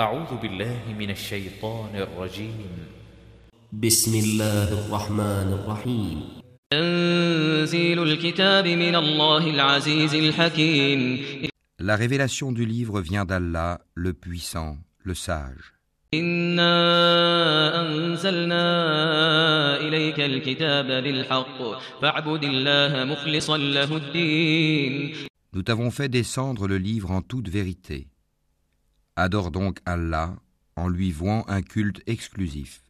أعوذ بالله من الشيطان الرجيم بسم الله الرحمن الرحيم تنزيل الكتاب من الله العزيز الحكيم La révélation du livre vient d'Allah, le puissant, le sage. إنا أنزلنا إليك الكتاب بالحق فاعبد الله مخلصا له الدين Nous t'avons fait descendre le livre en toute vérité. Adore donc Allah en lui vouant un culte exclusif.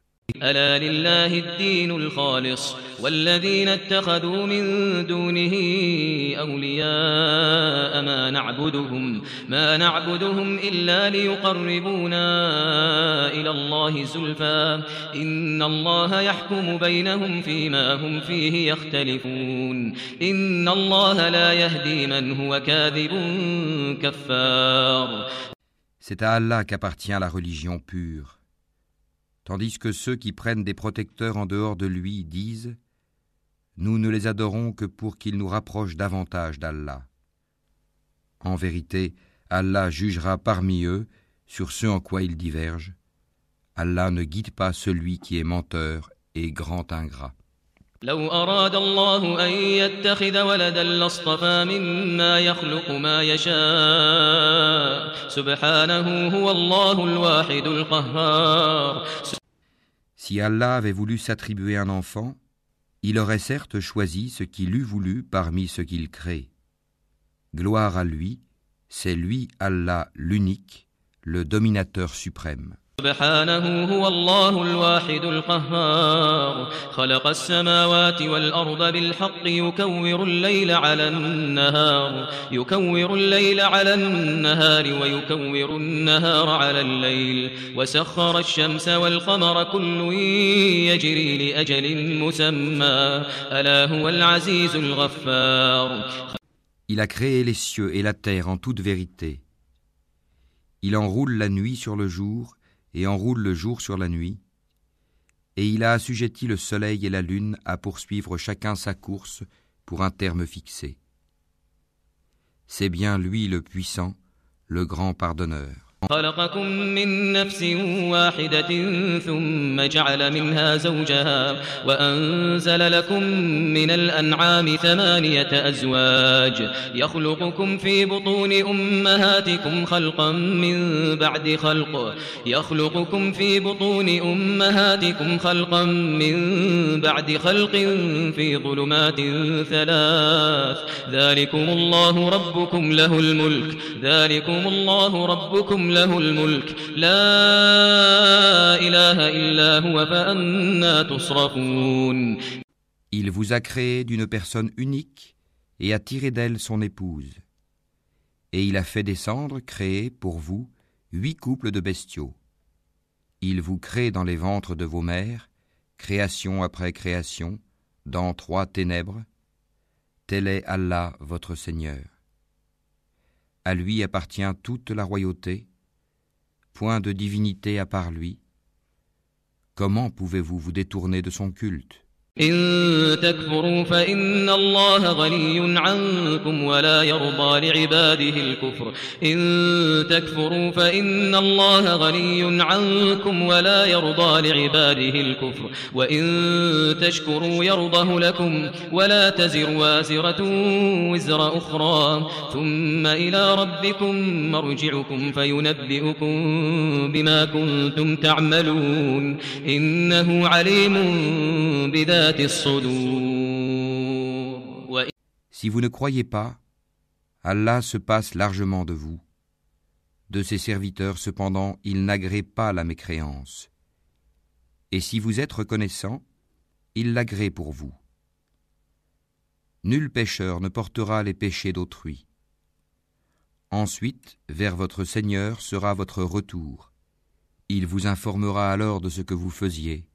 ألا لله الدين الخالص والذين اتخذوا من دونه أولياء ما نعبدهم ما نعبدهم إلا ليقربونا إلى الله زلفى. إن الله يحكم بينهم فيما هم فيه يختلفون. إن الله لا يهدي من هو كاذب كفار. C'est à Allah qu'appartient la religion pure. Tandis que ceux qui prennent des protecteurs en dehors de lui disent Nous ne les adorons que pour qu'ils nous rapprochent davantage d'Allah. En vérité, Allah jugera parmi eux sur ce en quoi ils divergent. Allah ne guide pas celui qui est menteur et grand ingrat. لو أراد الله أن يتخذ ولدا لاصطفى مما يخلق ما يشاء سبحانه هو الله الواحد القهار Si Allah avait voulu s'attribuer un enfant, il aurait certes choisi ce qu'il eût voulu parmi ce qu'il crée. Gloire à lui, c'est lui Allah l'unique, le dominateur suprême. سبحانه هو الله الواحد القهار. خلق السماوات والأرض بالحق يكور الليل على النهار. يكور الليل على النهار ويكور النهار على الليل. وسخر الشمس والقمر كل يجري لأجل مسمى. ألا هو العزيز الغفار. Il a créé les cieux et la terre en toute vérité. Il enroule la nuit sur le jour et enroule le jour sur la nuit, et il a assujetti le soleil et la lune à poursuivre chacun sa course pour un terme fixé. C'est bien lui le puissant, le grand pardonneur. خلقكم من نفس واحدة ثم جعل منها زوجها وأنزل لكم من الأنعام ثمانية أزواج يخلقكم في بطون أمهاتكم خلقا من بعد خلق يخلقكم في بطون أمهاتكم خلقا من بعد خلق في ظلمات ثلاث ذلكم الله ربكم له الملك ذلكم الله ربكم له الملك لا إله إلا هو فأنا تصرفون Il vous a créé d'une personne unique et a tiré d'elle son épouse. Et il a fait descendre, créer pour vous, huit couples de bestiaux. Il vous crée dans les ventres de vos mères, création après création, dans trois ténèbres. Tel est Allah votre Seigneur. À lui appartient toute la royauté, point de divinité à part lui. Comment pouvez-vous vous détourner de son culte? إن تكفروا فإن الله غني عنكم ولا يرضى لعباده الكفر. إن تكفروا فإن الله غني عنكم ولا يرضى لعباده الكفر. وإن تشكروا يرضه لكم ولا تزر وازرة وزر أخرى. ثم إلى ربكم مرجعكم فينبئكم بما كنتم تعملون. إنه عليم بذات Si vous ne croyez pas, Allah se passe largement de vous. De ses serviteurs, cependant, il n'agrée pas la mécréance. Et si vous êtes reconnaissant, il l'agrée pour vous. Nul pécheur ne portera les péchés d'autrui. Ensuite, vers votre Seigneur sera votre retour. Il vous informera alors de ce que vous faisiez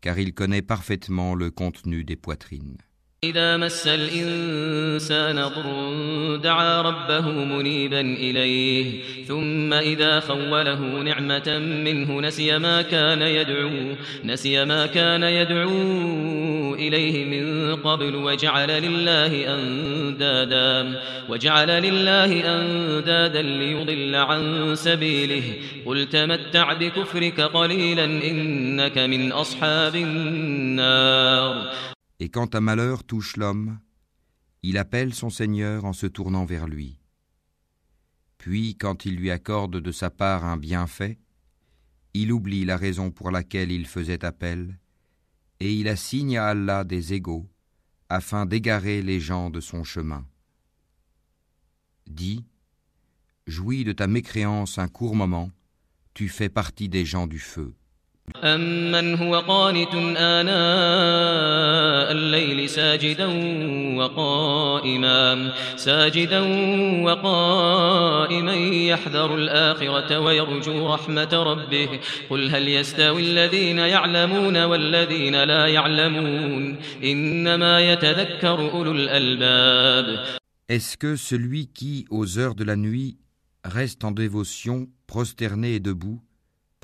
car il connaît parfaitement le contenu des poitrines. إذا مس الإنسان ضر دعا ربه منيبا إليه ثم إذا خوله نعمة منه نسي ما كان يدعو نسي ما كان يدعو إليه من قبل وجعل لله أندادا وجعل لله أندادا ليضل عن سبيله. قل تمتع بكفرك قليلا إنك من أصحاب النار. Et quand un malheur touche l'homme, il appelle son Seigneur en se tournant vers lui. Puis, quand il lui accorde de sa part un bienfait, il oublie la raison pour laquelle il faisait appel, et il assigne à Allah des égaux, afin d'égarer les gens de son chemin. Dis, jouis de ta mécréance un court moment, tu fais partie des gens du feu. أمن هو قانت آناء الليل ساجدا وقائما ساجدا وقائما يحذر الآخرة ويرجو رحمة ربه قل هل يستوي الذين يعلمون والذين لا يعلمون إنما يتذكر أولو الألباب. Est-ce que celui qui, aux heures de la nuit, reste en dévotion, prosterné et debout,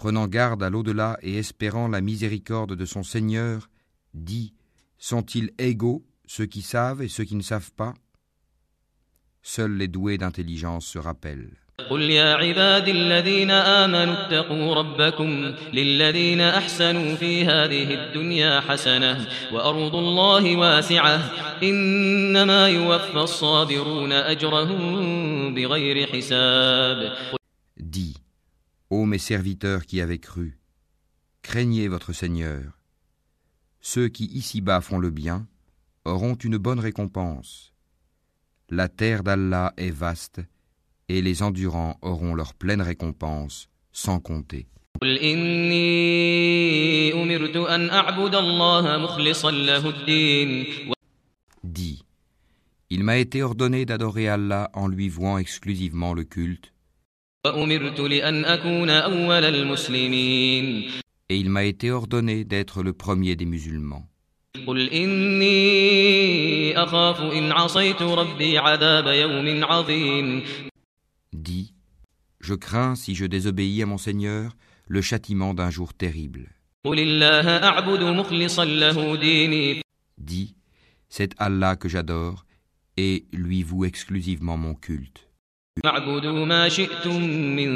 prenant garde à l'au-delà et espérant la miséricorde de son Seigneur, dit Sont-ils égaux, ceux qui savent et ceux qui ne savent pas Seuls les doués d'intelligence se rappellent. قل يا عبادي الذين آمنوا اتقوا ربكم للذين أحسنوا في هذه الدنيا حسنة وأرض الله واسعة إنما يوفى الصابرون أجرهم بغير حساب Dis, ô mes serviteurs qui avez cru, craignez votre Seigneur. Ceux qui ici-bas font le bien auront une bonne récompense. La terre d'Allah est vaste, et les endurants auront leur pleine récompense, sans compter. قل إني أمرت أن أعبد الله مخلصا له الدين Dis, il m'a été ordonné d'adorer Allah en lui vouant exclusivement le culte, et il m'a été ordonné d'être le premier des musulmans. Dis, je crains si je désobéis à mon Seigneur le châtiment d'un jour terrible. Dis, c'est Allah que j'adore et lui voue exclusivement mon culte. فاعبدوا ما شئتم من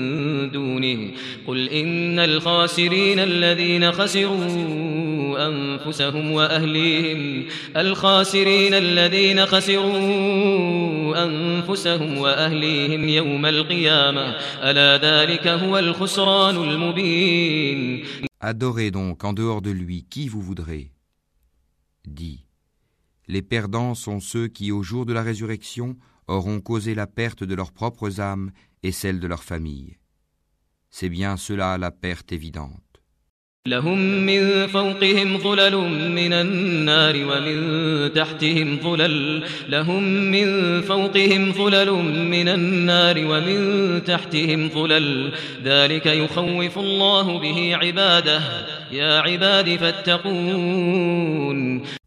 دونه. قل إن الخاسرين الذين خسروا أنفسهم وأهليهم الخاسرين الذين خسروا أنفسهم وأهليهم يوم القيامة. ألا ذلك هو الخسران المبين. Adorez donc en dehors de lui qui vous voudrez. Dis, les perdants sont ceux qui, au jour de la résurrection, auront causé la perte de leurs propres âmes et celle de leur famille. C'est bien cela la perte évidente.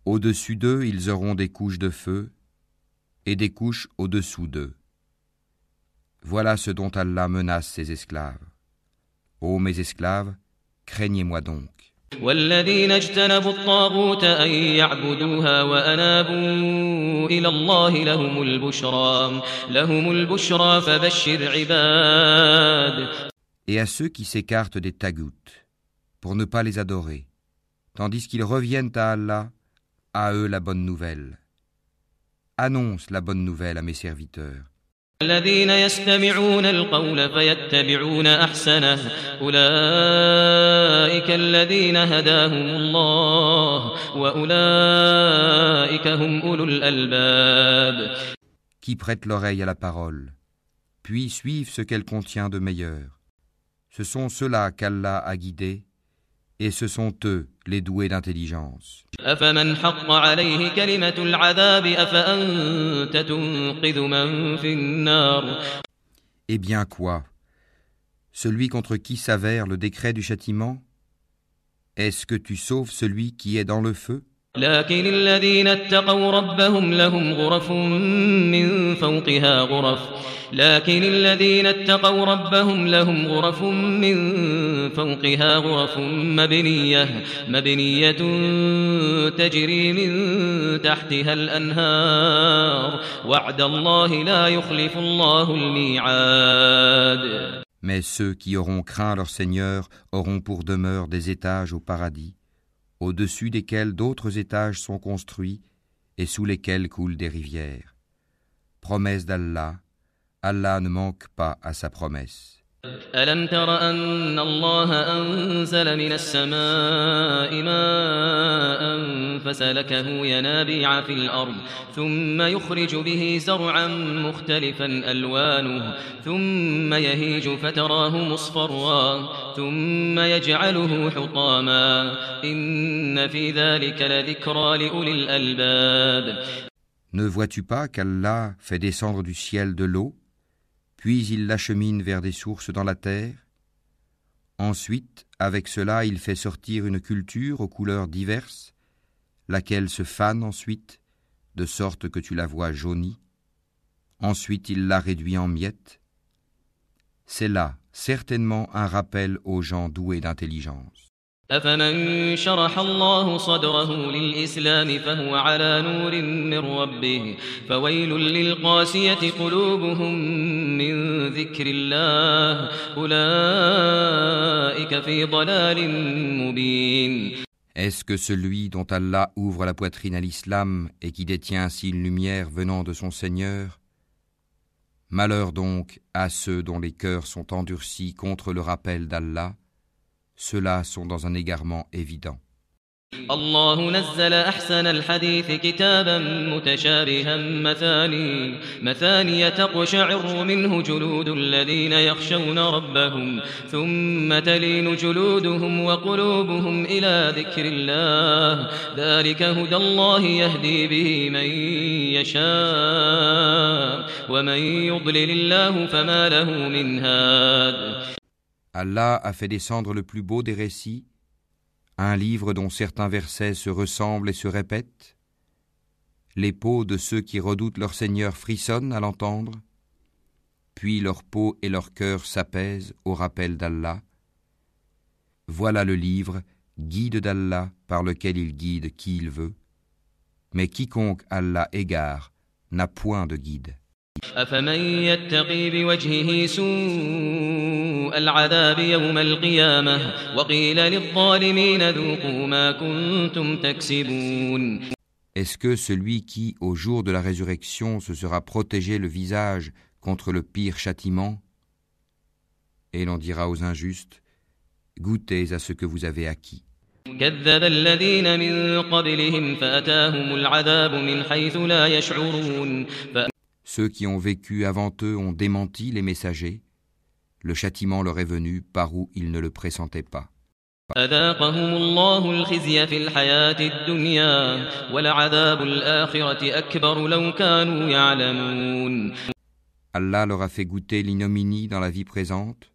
Au-dessus d'eux, ils auront des couches de feu et des couches au-dessous d'eux. Voilà ce dont Allah menace ses esclaves. Ô mes esclaves, craignez-moi donc. والذين اجتنبوا الطاغوت أن يعبدوها وأنابوا إلى الله لهم البشرى لهم البشرى فبشر عباد Et à ceux qui s'écartent des tagoutes, pour ne pas les adorer, tandis qu'ils reviennent à Allah, à eux la bonne nouvelle. Annonce la bonne nouvelle à mes serviteurs. الذين يستمعون القول فيتبعون أحسنه أولئك الذين هداهم الله وأولئك هم أولو الألباب qui prêtent l'oreille à la parole, puis suivent ce qu'elle contient de meilleur. Ce sont ceux-là qu'Allah a guidés, et ce sont eux les doués d'intelligence. Eh bien quoi? Celui contre qui s'avère le décret du châtiment? Est-ce que tu sauves celui qui est dans le feu? لكن الذين اتقوا ربهم لهم غرف من فوقها غرف. لكن الذين اتقوا ربهم لهم غرف من فوقها غرف مبنية مبنية تجري من تحتها الأنهار. وعد الله لا يخلف الله الميعاد. Mais ceux qui auront craint leur Seigneur auront pour demeure des étages au paradis, au-dessus desquels d'autres étages sont construits et sous lesquels coulent des rivières. Promesse d'Allah, Allah ne manque pas à sa promesse. ألم تر أن الله أنزل من السماء ماء فسلكه ينابيع في الأرض ثم يخرج به زرعا مختلفا ألوانه ثم يهيج فتراه مصفرا ثم يجعله حطاما. إن في ذلك لذكرى لأولي الألباب. Ne vois-tu pas qu'Allah fait descendre du ciel de l'eau puis il l'achemine vers des sources dans la terre. Ensuite, avec cela, il fait sortir une culture aux couleurs diverses, laquelle se fane ensuite, de sorte que tu la vois jaunie. Ensuite, il la réduit en miettes. C'est là, certainement, un rappel aux gens doués d'intelligence. أفمن شرح الله صدره للإسلام فهو على نور من ربه فويل للقاسية قلوبهم من ذكر الله أولئك في ضلال مبين Est-ce que celui dont Allah ouvre la poitrine à l'islam et qui détient ainsi une lumière venant de son Seigneur Malheur donc à ceux dont les cœurs sont endurcis contre le rappel d'Allah ceux-là sont dans un égarement évident. الله نزل أحسن الحديث كتابا متشابها مثاني مثاني تقشعر منه جلود الذين يخشون ربهم ثم تلين جلودهم وقلوبهم إلى ذكر الله ذلك هدى الله يهدي به من يشاء ومن يضلل الله فما له من هاد Allah a fait descendre le plus beau des récits, un livre dont certains versets se ressemblent et se répètent. Les peaux de ceux qui redoutent leur Seigneur frissonnent à l'entendre, puis leur peau et leur cœur s'apaisent au rappel d'Allah. Voilà le livre, guide d'Allah, par lequel il guide qui il veut. Mais quiconque Allah égare n'a point de guide. أفمن يتقي بوجهه سوء العذاب يوم القيامة وقيل للظالمين ذوقوا ما كنتم تكسبون Est-ce que celui qui, au jour de la résurrection, se sera protégé le visage contre le pire châtiment Et l'on dira aux injustes, goûtez à ce que vous avez acquis. كذب الذين من قبلهم فأتاهم العذاب من حيث لا يشعرون Ceux qui ont vécu avant eux ont démenti les messagers. Le châtiment leur est venu par où ils ne le pressentaient pas. Allah leur a fait goûter l'ignominie dans la vie présente.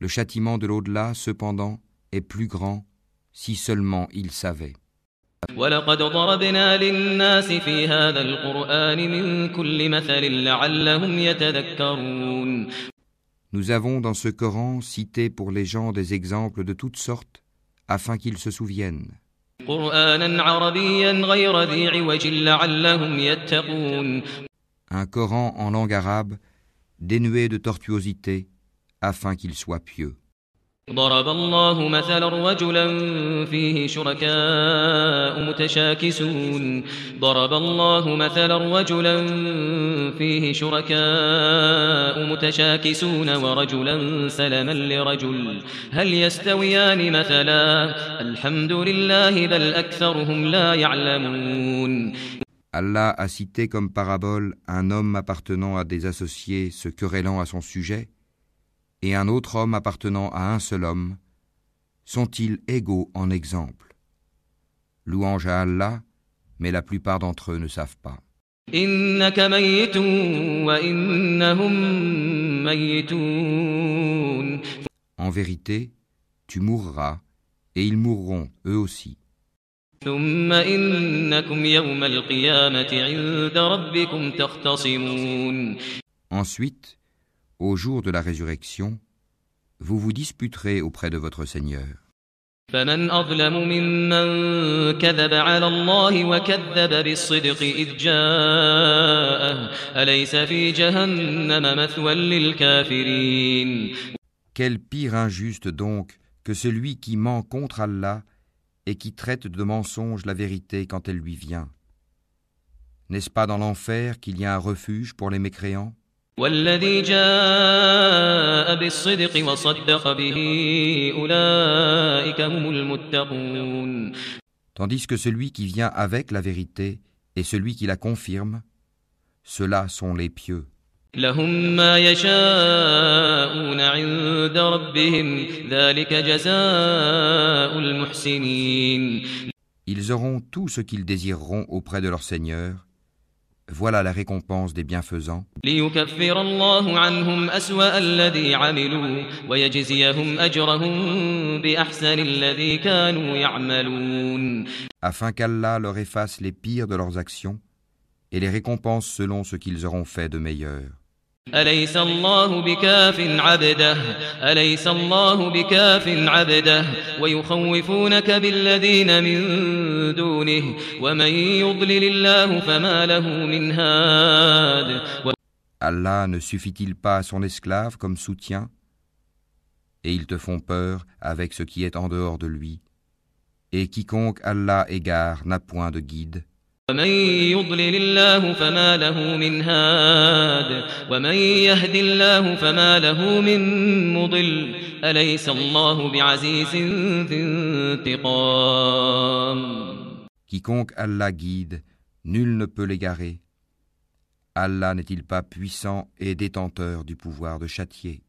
Le châtiment de l'au-delà, cependant, est plus grand si seulement ils savaient. ولقد ضربنا للناس في هذا القرآن من كل مثل لعلهم يتذكرون Nous avons dans ce Coran cité pour les gens des exemples de toutes sortes afin qu'ils se souviennent. قرآنا عربيا غير ذي عوج لعلهم يتقون Un Coran en langue arabe dénué de tortuosité afin qu'ils soient pieux. ضرب الله مثلا رجلا فيه شركاء متشاكسون. ضرب الله مثلا رجلا فيه شركاء متشاكسون ورجلا سلما لرجل. هل يستويان مثلا؟ الحمد لله بل أكثرهم لا يعلمون. Allah a cité comme parabole un homme appartenant à des associés se querellant à son sujet. et un autre homme appartenant à un seul homme, sont-ils égaux en exemple? Louange à Allah, mais la plupart d'entre eux ne savent pas. En vérité, tu mourras, et ils mourront eux aussi. Ensuite, au jour de la résurrection, vous vous disputerez auprès de votre Seigneur. فمن أظلم ممن كذب على الله وكذب بالصدق إذ جاءه أليس في جهنم مثوى للكافرين Quel pire injuste donc que celui qui ment contre Allah et qui traite de mensonge la vérité quand elle lui vient. N'est-ce pas dans l'enfer qu'il y a un refuge pour les mécréants والذي جاء بالصدق وصدق به أولئك هم المتقون Tandis que celui qui vient avec la vérité et celui qui la confirme, ceux-là sont les pieux. لهم ما يشاءون عند ربهم ذلك جزاء المحسنين Ils auront tout ce qu'ils désireront auprès de leur Seigneur. voilà la récompense des bienfaisants. Afin qu'Allah leur efface les pires de leurs actions et les récompense selon ce qu'ils auront fait de meilleur. أليس الله بكاف عبده أليس الله بكاف عبده ويخوفونك بالذين من دونه ومن يضلل الله فما له من هاد Allah ne suffit-il pas à son esclave comme soutien Et ils te font peur avec ce qui est en dehors de lui. Et quiconque Allah égare n'a point de guide. ومن يضلل الله فما له من هاد ومن يهد الله فما له من مضل أليس الله بعزيز ذي انتقام Quiconque Allah guide, nul ne peut l'égarer. Allah n'est-il pas puissant et détenteur du pouvoir de châtier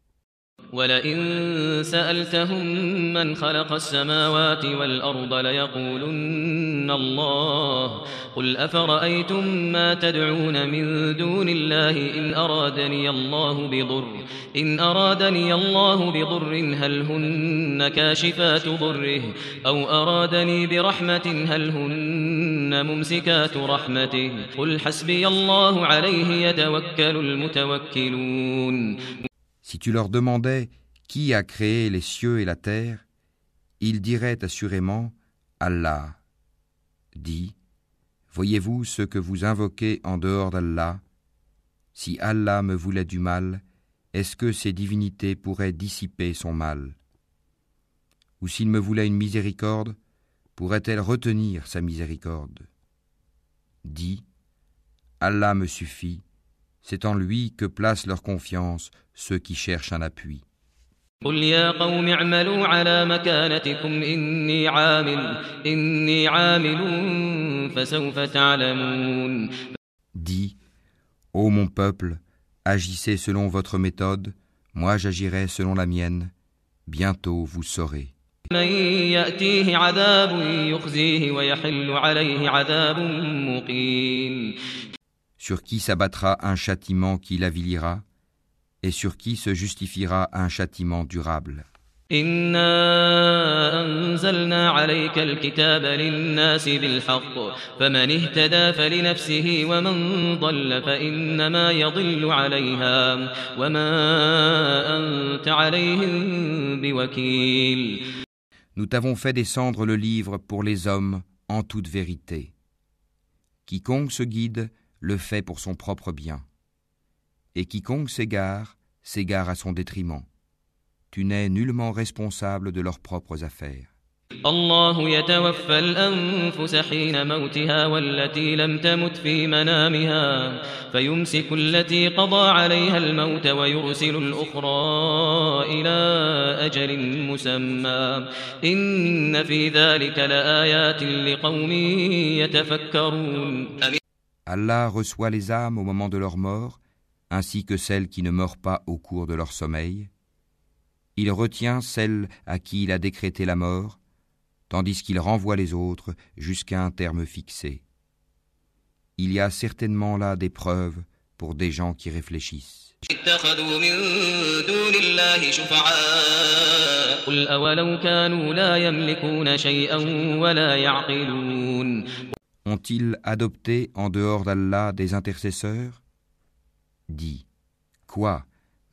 ولئن سألتهم من خلق السماوات والأرض ليقولن الله قل أفرأيتم ما تدعون من دون الله إن أرادني الله بضر إن أرادني الله بضر هل هن كاشفات ضره أو أرادني برحمة هل هن ممسكات رحمته قل حسبي الله عليه يتوكل المتوكلون Si tu leur demandais qui a créé les cieux et la terre, ils diraient assurément Allah. Dis, voyez-vous ce que vous invoquez en dehors d'Allah? Si Allah me voulait du mal, est-ce que ces divinités pourraient dissiper son mal? Ou s'il me voulait une miséricorde, pourrait-elle retenir sa miséricorde? Dis, Allah me suffit, c'est en lui que placent leur confiance ceux qui cherchent un appui. قل يا قوم اعملوا على مكانتكم إني عامل إني عامل فسوف تعلمون Dis, Ô mon peuple, agissez selon votre méthode, moi j'agirai selon la mienne, bientôt vous saurez. من يأتيه عذاب يخزيه ويحل عليه عذاب مقيم Sur qui s'abattra un châtiment qui l'avilira, et sur qui se justifiera un châtiment durable. إنا أنزلنا عليك الكتاب للناس بالحق فمن اهتدى فلنفسه ومن ضل فإنما يضل عليها وما أنت عليهم بوكيل Nous t'avons fait descendre le livre pour les hommes en toute vérité. Quiconque se guide le fait pour son propre bien. Et quiconque s'égare, s'égare à son détriment. Tu n'es nullement responsable de leurs propres affaires. الله يتوفى الأنفس حين موتها والتي لم تمت في منامها فيمسك التي قضى عليها الموت ويرسل الأخرى إلى أجل مسمى إن في ذلك لآيات لقوم يتفكرون Allah reçoit les âmes au moment de leur mort, ainsi que celles qui ne meurent pas au cours de leur sommeil. Il retient celles à qui il a décrété la mort, tandis qu'il renvoie les autres jusqu'à un terme fixé. Il y a certainement là des preuves pour des gens qui réfléchissent. اتخذوا من دون الله شفعاء قل أولو كانوا لا يملكون شيئا ولا يعقلون Ont-ils adopté en dehors d'Allah des intercesseurs Dis, quoi,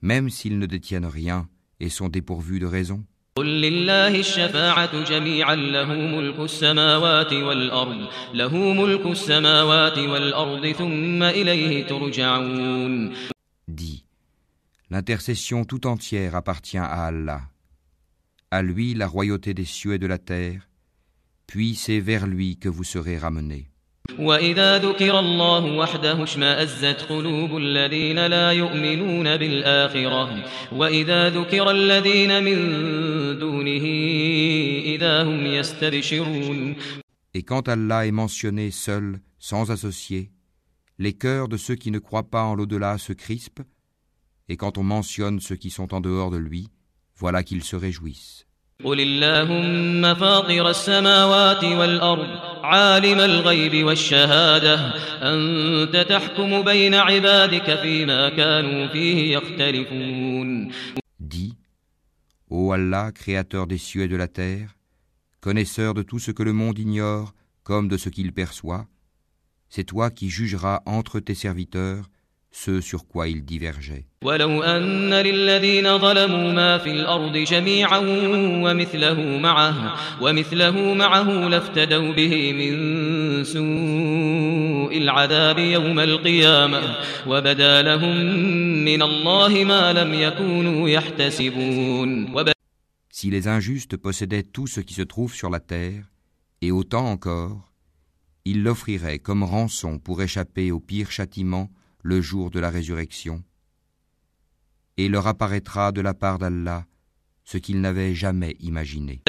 même s'ils ne détiennent rien et sont dépourvus de raison قل لله الشفاعة جميعا له ملك السماوات والأرض له ملك السماوات والأرض ثم إليه ترجعون Dis, l'intercession tout entière appartient à Allah. À lui la royauté des cieux et de la terre, puis c'est vers lui que vous serez ramenés. وإذا ذكر الله وحده اشمأزت قلوب الذين لا يؤمنون بالآخرة وإذا ذكر الذين من دونه إذا هم يستبشرون Et quand Allah est mentionné seul, sans associé, les cœurs de ceux qui ne croient pas en l'au-delà se crispent, et quand on mentionne ceux qui sont en dehors de lui, voilà qu'ils se réjouissent. قل اللهم فاطر السماوات والأرض عالم الغيب والشهادة أنت تحكم بين عبادك فيما كانوا فيه يختلفون Dis, Ô Allah, créateur des cieux et de la terre, connaisseur de tout ce que le monde ignore comme de ce qu'il perçoit, c'est toi qui jugeras entre tes serviteurs ce sur quoi ils divergeaient. ولو أن للذين ظلموا ما في الأرض جميعا ومثله معه ومثله معه لافتدوا به من سوء العذاب يوم القيامة وبدا لهم من الله ما لم يكونوا يحتسبون وب- Si les injustes possédaient tout ce qui se trouve sur la terre, et autant encore, ils l'offriraient comme rançon pour échapper au pire châtiment le jour de la résurrection, et leur apparaîtra de la part d'Allah ce qu'ils n'avaient jamais imaginé.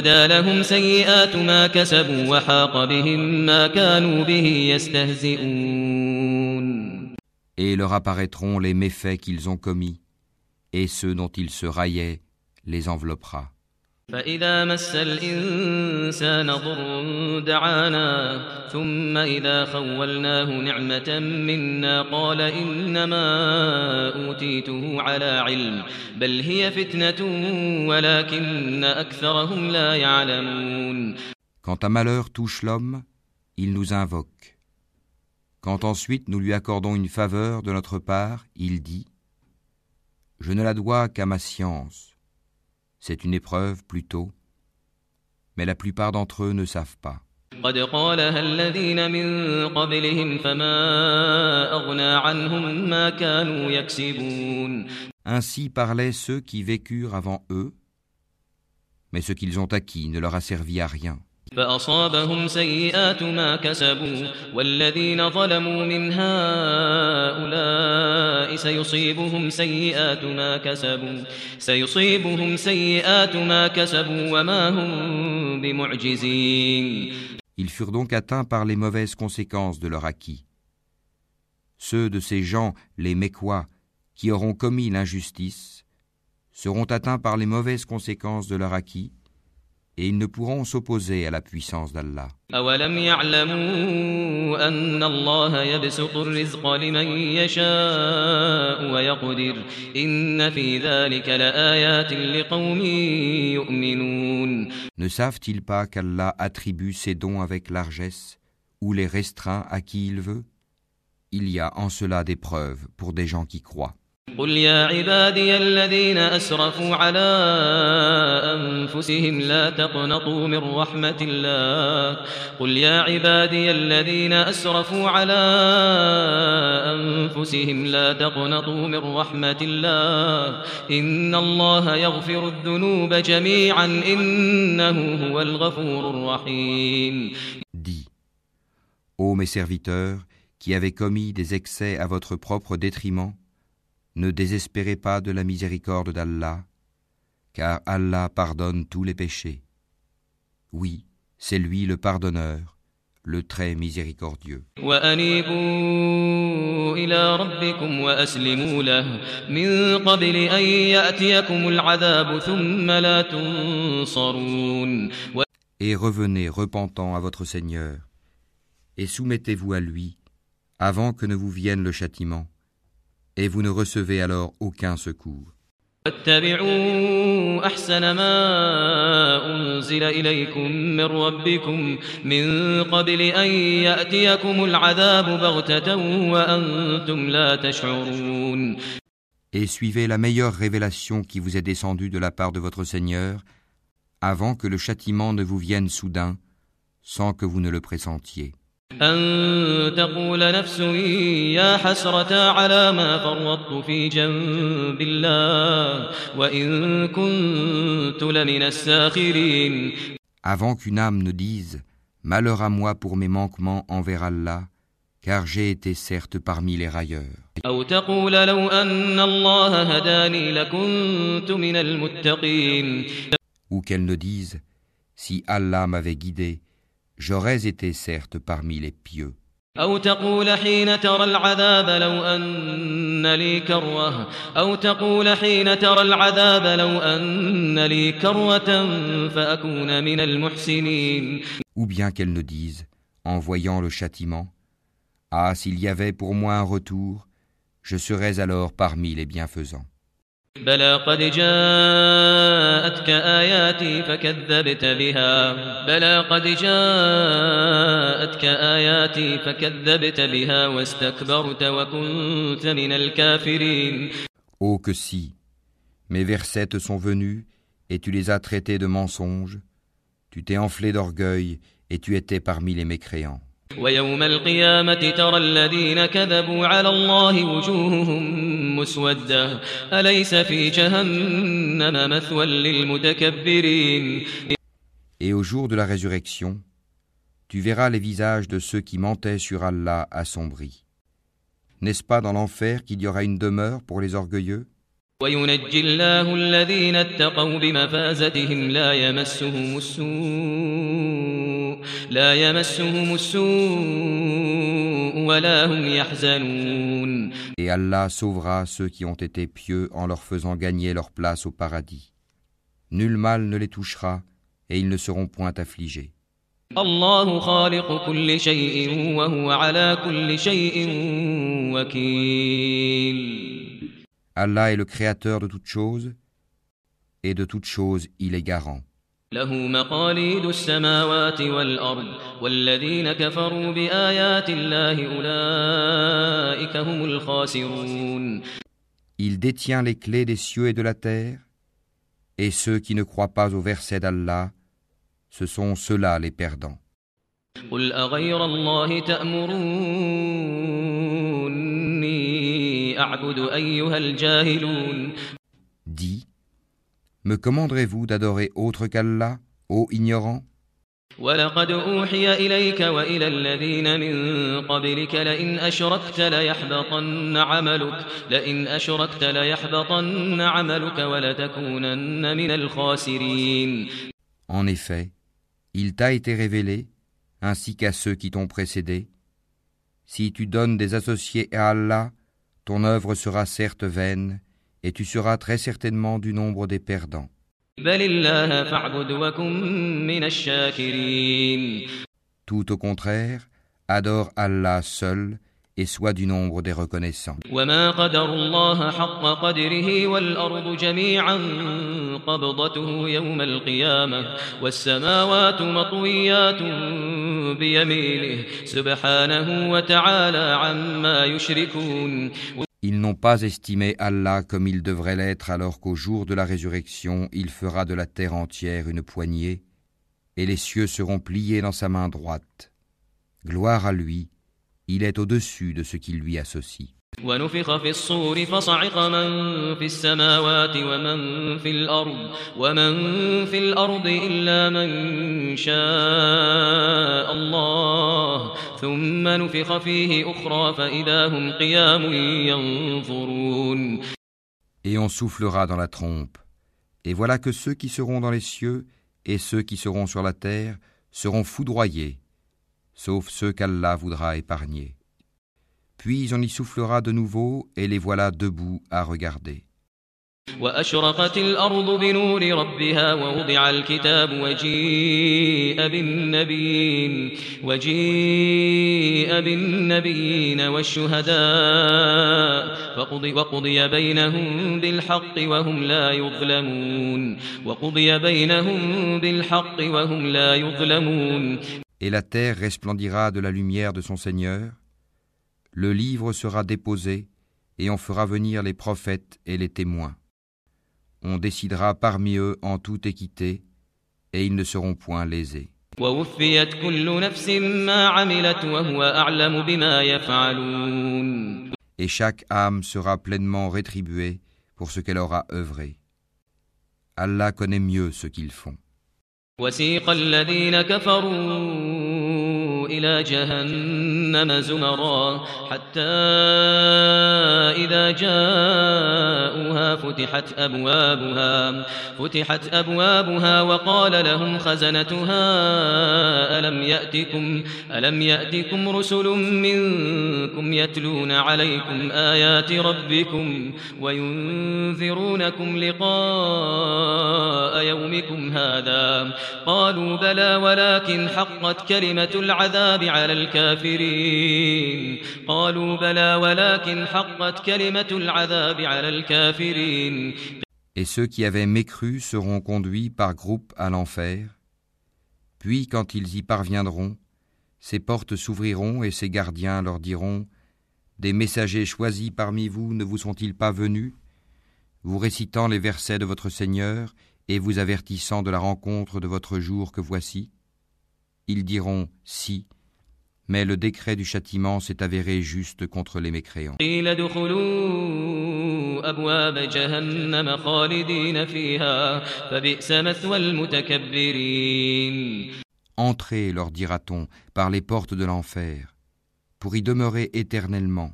Et leur apparaîtront les méfaits qu'ils ont commis, et ceux dont ils se raillaient les enveloppera. فإذا مس الإنسان ضر دعانا ثم إذا خولناه نعمة منا قال إنما أوتيته على علم بل هي فتنة ولكن أكثرهم لا يعلمون Quand un malheur touche l'homme, il nous invoque. Quand ensuite nous lui accordons une faveur de notre part, il dit Je ne la dois qu'à ma science. C'est une épreuve plutôt, mais la plupart d'entre eux ne savent pas. قد قالها الذين من قبلهم فما أغنى عنهم ما كانوا يكسبون Ainsi parlaient ceux qui vécurent avant eux, mais ce qu'ils ont acquis ne leur a servi à rien. فأصابهم سيئات ما كسبوا والذين ظلموا من هؤلاء سيصيبهم سيئات ما كسبوا سيصيبهم سيئات ما كسبوا وما هم بمعجزين Ils furent donc atteints par les mauvaises conséquences de leur acquis. Ceux de ces gens, les Mécois, qui auront commis l'injustice, seront atteints par les mauvaises conséquences de leur acquis, et ils ne pourront s'opposer à la puissance d'Allah. أولم يعلموا أن الله يبسط الرزق لمن يشاء ويقدر إن في ذلك لآيات لقوم يؤمنون Ne savent-ils pas qu'Allah attribue ses dons avec largesse, ou les restreint à qui il veut Il y a en cela des preuves pour des gens qui croient. قل يا عبادي الذين أسرفوا على أنفسهم لا تقنطوا من رحمة الله قل يا عبادي الذين أسرفوا على أنفسهم لا تقنطوا من رحمة الله إن الله يغفر الذنوب جميعا إنه هو الغفور الرحيم Dis, Ô mes serviteurs, qui avez commis des excès à votre propre détriment, ne désespérez pas de la miséricorde d'Allah, car Allah pardonne tous les péchés. Oui, c'est lui le pardonneur, le très miséricordieux. Et revenez repentant à votre Seigneur, et soumettez-vous à lui, avant que ne vous vienne le châtiment et vous ne recevez alors aucun secours. واتبعوا أحسن ما أنزل إليكم من ربكم من قبل أن يأتيكم العذاب بغتة وأنتم لا تشعرون Et suivez la meilleure révélation qui vous est descendue de la part de votre Seigneur, avant que le châtiment ne vous vienne soudain, sans que vous ne le pressentiez. أن تقول نفس يا حسرة على ما فرطت في جنب الله وإن كنت لمن الساخرين Avant qu'une âme ne dise Malheur à moi pour mes manquements envers Allah, car j'ai été certes parmi les railleurs. أو تقول لو أن الله هداني لكنت من المتقين Ou qu'elle ne dise Si Allah m'avait guidé, j'aurais été certes parmi les pieux. أو تقول حين ترى العذاب لو أن لي كروة أو تقول حين ترى العذاب لو أن لي كروة فأكون من المحسنين Ou bien qu'elle ne dise, en voyant le châtiment, Ah, s'il y avait pour moi un retour, je serais alors parmi les bienfaisants. بلى قد جاءتك آياتي فكذبت بها بلى قد جاءتك آياتي فكذبت بها واستكبرت وكنت من الكافرين Oh que si Mes versets te sont venus, et tu les as traités de mensonges, tu t'es enflé d'orgueil, et tu étais parmi les mécréants. ويوم القيامة ترى الذين كذبوا على الله وجوههم مسودة أليس في جهنم مثوى للمتكبرين Et au jour de la résurrection, tu verras les visages de ceux qui mentaient sur Allah assombris. N'est-ce pas dans l'enfer qu'il y aura une demeure pour les orgueilleux وينجي الله الذين اتقوا بمفازتهم لا يمسهم السوء لا يمسهم السوء ولا هم يحزنون Et Allah sauvera ceux qui ont été pieux en leur faisant gagner leur place au paradis. Nul mal ne les touchera, et ils ne seront point affligés. الله خالق كل شيء وهو على كل شيء وكيل Allah est le créateur de toutes choses, et de toutes choses il est garant. له مقاليد السماوات والأرض والذين كفروا بآيات الله أولئك هم الخاسرون Il détient les clés des cieux et de la terre, et ceux qui ne croient pas au verset d'Allah, ce sont ceux-là les perdants. قل أغير الله تأمروني أعبد أيها الجاهلون me commanderez-vous d'adorer autre qu'Allah, ô ignorants ولقد أوحي إليك وإلى الذين من قبلك لئن أشركت ليحبطن عملك لئن أشركت ليحبطن عملك ولتكونن من الخاسرين En effet, il t'a été révélé, ainsi qu'à ceux qui t'ont précédé. Si tu donnes des associés à Allah, ton œuvre sera certes vaine, et tu seras très certainement du nombre des perdants. Tout au contraire, adore Allah seul et sois du nombre des reconnaissants. Ils n'ont pas estimé Allah comme il devrait l'être alors qu'au jour de la résurrection il fera de la terre entière une poignée, et les cieux seront pliés dans sa main droite. Gloire à lui, il est au-dessus de ce qui lui associe. ونفخ في الصور فصعق من في السماوات ومن في الأرض ومن في الأرض إلا من شاء الله ثم نفخ فيه أخرى فإذا هم قيام ينظرون Et on soufflera dans la trompe. Et voilà que ceux qui seront dans les cieux et ceux qui seront sur la terre seront foudroyés, sauf ceux qu'Allah voudra épargner. Puis on y soufflera de nouveau et les voilà debout à regarder. وأشرقت الأرض بنور ربها ووضع الكتاب وجيء بالنبيين وجيء بالنبيين والشهداء فقضي وقضي بينهم بالحق وهم لا يظلمون وقضي بينهم بالحق وهم لا يظلمون Et la terre resplendira de la lumière de son Seigneur, le livre sera déposé et on fera venir les prophètes et les témoins. On décidera parmi eux en toute équité et ils ne seront point lésés. Et chaque âme sera pleinement rétribuée pour ce qu'elle aura œuvré. Allah connaît mieux ce qu'ils font. إلى جهنم زمرا حتى إذا جاءوها فتحت أبوابها فتحت أبوابها وقال لهم خزنتها ألم يأتكم ألم يأتكم رسل منكم يتلون عليكم آيات ربكم وينذرونكم لقاء يومكم هذا؟ قالوا بلى ولكن حقت كلمة العذاب على الكافرين قالوا بلى ولكن حقت كلمة العذاب على الكافرين Et ceux qui avaient mécru seront conduits par groupes à l'enfer. Puis, quand ils y parviendront, ces portes s'ouvriront et ces gardiens leur diront Des messagers choisis parmi vous ne vous sont-ils pas venus Vous récitant les versets de votre Seigneur et vous avertissant de la rencontre de votre jour que voici ils diront si, mais le décret du châtiment s'est avéré juste contre les mécréants. Entrez, leur dira-t-on, par les portes de l'enfer, pour y demeurer éternellement.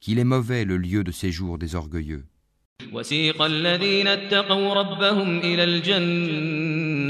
Qu'il est mauvais le lieu de séjour des orgueilleux. وسيق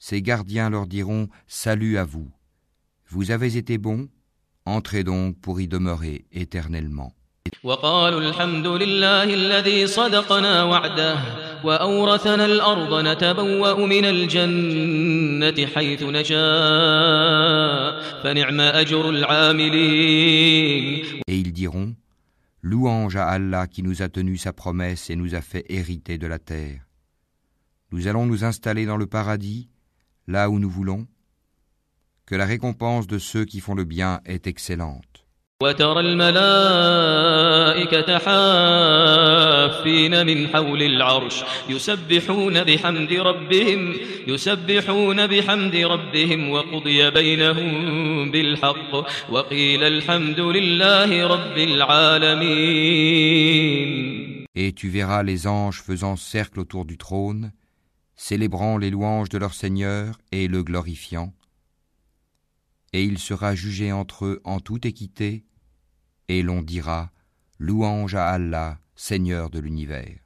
ces gardiens leur diront Salut à vous. Vous avez été bons, entrez donc pour y demeurer éternellement. وقالوا الحمد لله الذي صدقنا وعده وأورثنا الأرض نتبوأ من الجنة حيث نشاء فنعم أجر العاملين Et ils diront Louange à Allah qui nous a tenu sa promesse et nous a fait hériter de la terre. Nous allons nous installer dans le paradis, là où nous voulons. Que la récompense de ceux qui font le bien est excellente. وترى الملائكة حافين من حول العرش يسبحون بحمد ربهم يسبحون بحمد ربهم وقضي بينهم بالحق وقيل الحمد لله رب العالمين Et tu verras les anges faisant cercle autour du trône, célébrant les louanges de leur Seigneur et le glorifiant. Et il sera jugé entre eux en toute équité, et l'on dira Louange à Allah, Seigneur de l'univers.